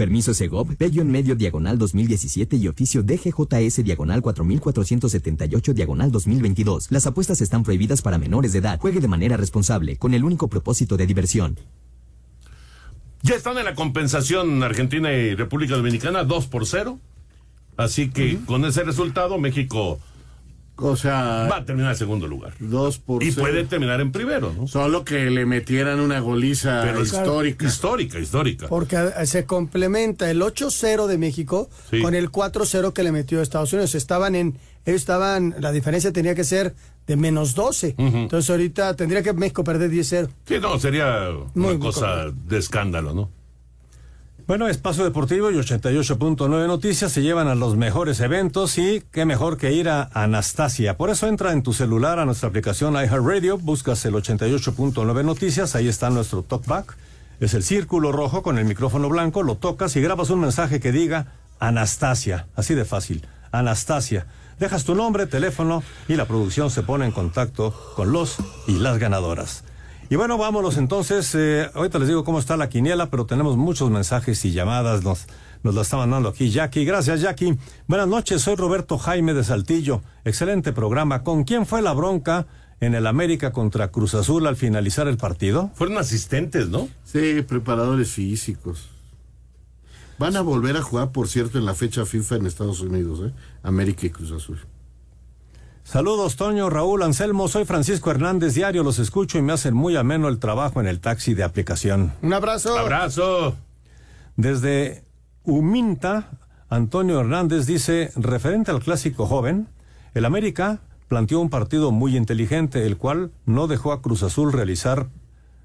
Permiso Segov, medio diagonal 2017 y oficio DGJS diagonal 4478 diagonal 2022. Las apuestas están prohibidas para menores de edad. Juegue de manera responsable, con el único propósito de diversión. Ya están en la compensación Argentina y República Dominicana 2 por 0. Así que con ese resultado México o sea, va a terminar en segundo lugar. Dos por y cero. puede terminar en primero, ¿no? Solo que le metieran una goliza Pero histórica. Histórica, histórica. Porque eh, se complementa el 8-0 de México Sí. con el 4-0 que le metió Estados Unidos. Estaban en, ellos estaban, la diferencia tenía que ser de menos 12. Entonces ahorita tendría que México perder 10-0. Sí, no, sería Muy una cosa de escándalo, ¿no? Bueno, Espacio Deportivo y 88.9 Noticias se llevan a los mejores eventos y qué mejor que ir a Anastasia. Por eso entra en tu celular a nuestra aplicación iHeartRadio, buscas el 88.9 Noticias, ahí está nuestro talkback. Es el círculo rojo con el micrófono blanco, lo tocas y grabas un mensaje que diga Anastasia, así de fácil, Anastasia. Dejas tu nombre, teléfono y la producción se pone en contacto con los y las ganadoras. Y bueno, vámonos entonces. eh, ahorita les digo cómo está la quiniela, pero tenemos muchos mensajes y llamadas. Nos, nos la está mandando aquí Jackie. Gracias, Jackie. Buenas noches, soy Roberto Jaime de Saltillo. Excelente programa. ¿Con quién fue la bronca en el América contra Cruz Azul al finalizar el partido? Fueron asistentes, ¿no? Sí, preparadores físicos. Van a volver a jugar, por cierto, en la fecha FIFA en Estados Unidos, ¿eh? América y Cruz Azul. Saludos, Toño, Raúl, Anselmo. Soy Francisco Hernández Diario. Los escucho y me hacen muy ameno el trabajo en el taxi de aplicación. Un abrazo. Abrazo. Desde Huminta, Antonio Hernández dice, referente al clásico joven, el América planteó un partido muy inteligente, el cual no dejó a Cruz Azul realizar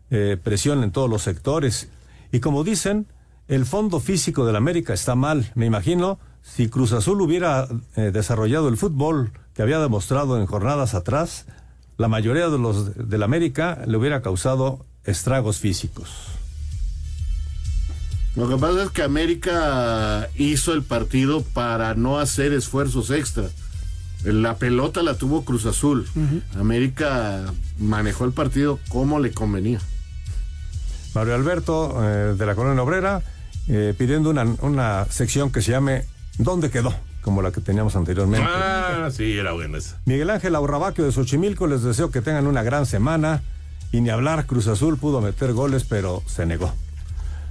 eh, presión en todos los sectores. Y como dicen, el fondo físico del América está mal. Me imagino, si Cruz Azul hubiera eh, desarrollado el fútbol que había demostrado en jornadas atrás, la mayoría de los del América le hubiera causado estragos físicos. Lo que pasa es que América hizo el partido para no hacer esfuerzos extra. La pelota la tuvo Cruz Azul. América manejó el partido como le convenía. Mario Alberto eh, de la Colonia Obrera eh, pidiendo una, una sección que se llame ¿Dónde quedó? Como la que teníamos anteriormente. Ah, sí, era buena esa. Miguel Ángel Aurrabaquio de Xochimilco les deseo que tengan una gran semana. Y ni hablar, Cruz Azul pudo meter goles, pero se negó.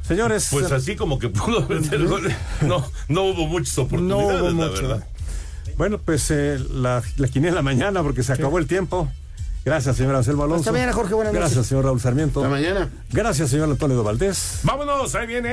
Señores. Pues así como que pudo *laughs* meter goles. No, no hubo muchas oportunidades, No hubo la mucho. verdad. Bueno, pues eh, la, la quiniela mañana porque se acabó el tiempo. Gracias, señor Anselmo Alonso. Hasta mañana, Jorge. Buenas noches. Gracias, señor Raúl Sarmiento. Hasta mañana. Gracias, señor Antonio Valdés. Vámonos, ahí viene.